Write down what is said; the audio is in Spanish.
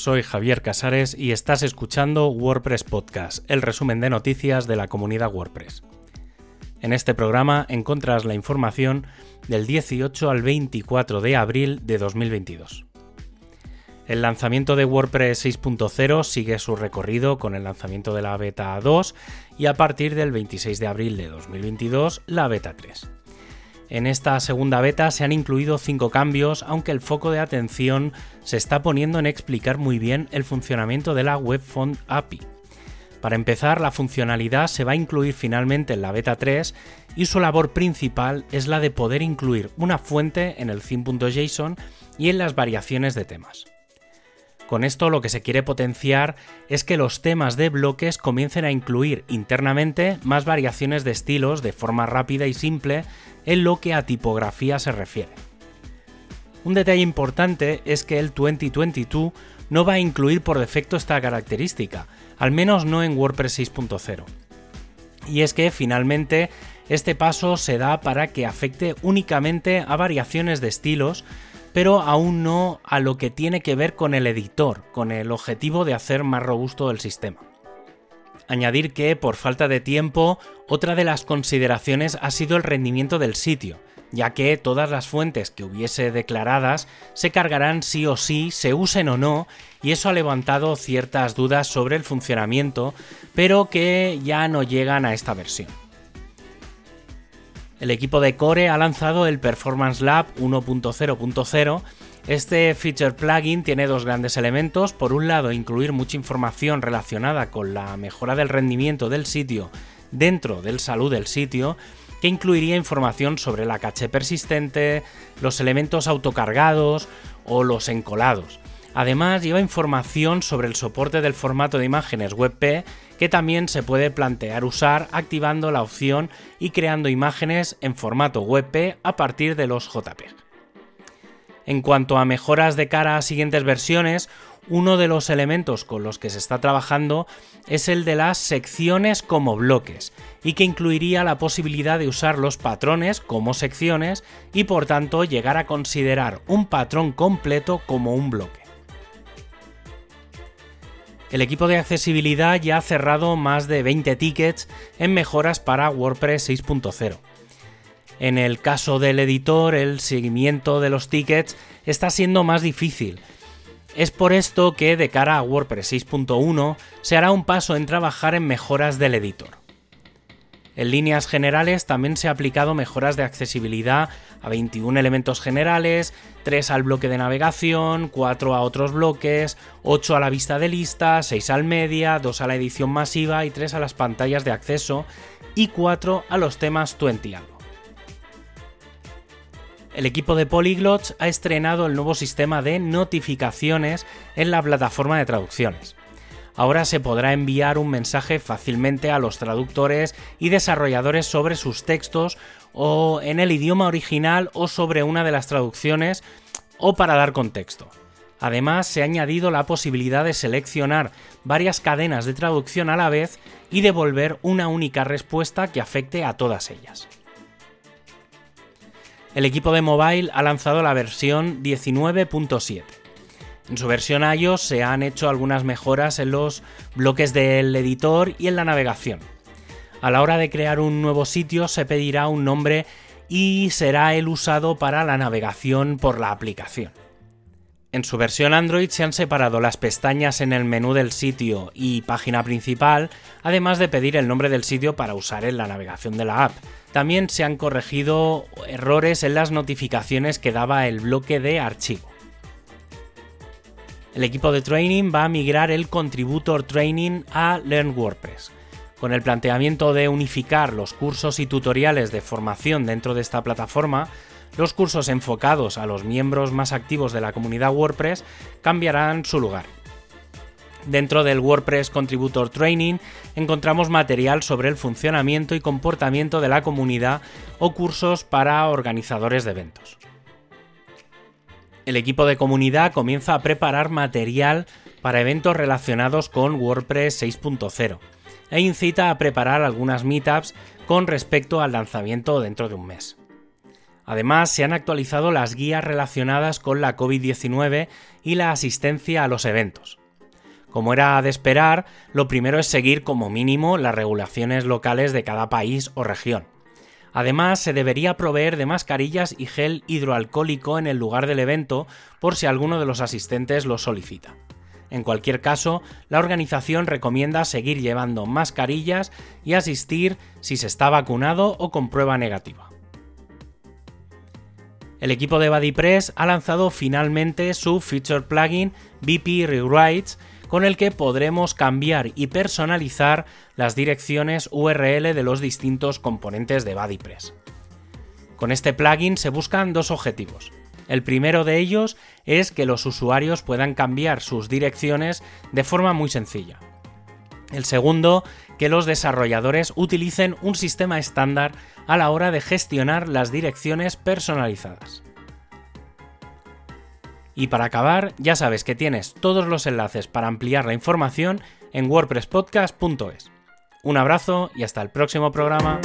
soy Javier Casares y estás escuchando WordPress Podcast, el resumen de noticias de la comunidad WordPress. En este programa encontrarás la información del 18 al 24 de abril de 2022. El lanzamiento de WordPress 6.0 sigue su recorrido con el lanzamiento de la beta 2 y a partir del 26 de abril de 2022 la beta 3. En esta segunda beta se han incluido cinco cambios, aunque el foco de atención se está poniendo en explicar muy bien el funcionamiento de la Web Font API. Para empezar, la funcionalidad se va a incluir finalmente en la beta 3 y su labor principal es la de poder incluir una fuente en el theme.json y en las variaciones de temas. Con esto lo que se quiere potenciar es que los temas de bloques comiencen a incluir internamente más variaciones de estilos de forma rápida y simple en lo que a tipografía se refiere. Un detalle importante es que el 2022 no va a incluir por defecto esta característica, al menos no en WordPress 6.0. Y es que finalmente este paso se da para que afecte únicamente a variaciones de estilos pero aún no a lo que tiene que ver con el editor, con el objetivo de hacer más robusto el sistema. Añadir que, por falta de tiempo, otra de las consideraciones ha sido el rendimiento del sitio, ya que todas las fuentes que hubiese declaradas se cargarán sí o sí, se usen o no, y eso ha levantado ciertas dudas sobre el funcionamiento, pero que ya no llegan a esta versión. El equipo de Core ha lanzado el Performance Lab 1.0.0. Este feature plugin tiene dos grandes elementos. Por un lado, incluir mucha información relacionada con la mejora del rendimiento del sitio dentro del salud del sitio, que incluiría información sobre la caché persistente, los elementos autocargados o los encolados. Además, lleva información sobre el soporte del formato de imágenes WebP que también se puede plantear usar activando la opción y creando imágenes en formato WebP a partir de los JPEG. En cuanto a mejoras de cara a siguientes versiones, uno de los elementos con los que se está trabajando es el de las secciones como bloques, y que incluiría la posibilidad de usar los patrones como secciones y por tanto llegar a considerar un patrón completo como un bloque. El equipo de accesibilidad ya ha cerrado más de 20 tickets en mejoras para WordPress 6.0. En el caso del editor, el seguimiento de los tickets está siendo más difícil. Es por esto que de cara a WordPress 6.1 se hará un paso en trabajar en mejoras del editor. En líneas generales también se ha aplicado mejoras de accesibilidad a 21 elementos generales, 3 al bloque de navegación, 4 a otros bloques, 8 a la vista de lista, 6 al media, 2 a la edición masiva y 3 a las pantallas de acceso y 4 a los temas 20 algo. El equipo de Polyglots ha estrenado el nuevo sistema de notificaciones en la plataforma de traducciones ahora se podrá enviar un mensaje fácilmente a los traductores y desarrolladores sobre sus textos o en el idioma original o sobre una de las traducciones o para dar contexto. Además, se ha añadido la posibilidad de seleccionar varias cadenas de traducción a la vez y devolver una única respuesta que afecte a todas ellas. El equipo de mobile ha lanzado la versión 19.7. En su versión iOS se han hecho algunas mejoras en los bloques del editor y en la navegación. A la hora de crear un nuevo sitio se pedirá un nombre y será el usado para la navegación por la aplicación. En su versión Android se han separado las pestañas en el menú del sitio y página principal, además de pedir el nombre del sitio para usar en la navegación de la app. También se han corregido errores en las notificaciones que daba el bloque de archivo. El equipo de training va a migrar el Contributor Training a Learn WordPress, con el planteamiento de unificar los cursos y tutoriales de formación dentro de esta plataforma. Los cursos enfocados a los miembros más activos de la comunidad WordPress cambiarán su lugar. Dentro del WordPress Contributor Training encontramos material sobre el funcionamiento y comportamiento de la comunidad o cursos para organizadores de eventos el equipo de comunidad comienza a preparar material para eventos relacionados con WordPress 6.0 e incita a preparar algunas meetups con respecto al lanzamiento dentro de un mes. Además, se han actualizado las guías relacionadas con la COVID-19 y la asistencia a los eventos. Como era de esperar, lo primero es seguir como mínimo las regulaciones locales de cada país o región. Además, se debería proveer de mascarillas y gel hidroalcohólico en el lugar del evento por si alguno de los asistentes lo solicita. En cualquier caso, la organización recomienda seguir llevando mascarillas y asistir si se está vacunado o con prueba negativa. El equipo de BuddyPress ha lanzado finalmente su feature plugin BP Rewrites con el que podremos cambiar y personalizar las direcciones URL de los distintos componentes de BuddyPress. Con este plugin se buscan dos objetivos. El primero de ellos es que los usuarios puedan cambiar sus direcciones de forma muy sencilla. El segundo, que los desarrolladores utilicen un sistema estándar a la hora de gestionar las direcciones personalizadas. Y para acabar, ya sabes que tienes todos los enlaces para ampliar la información en wordpresspodcast.es. Un abrazo y hasta el próximo programa.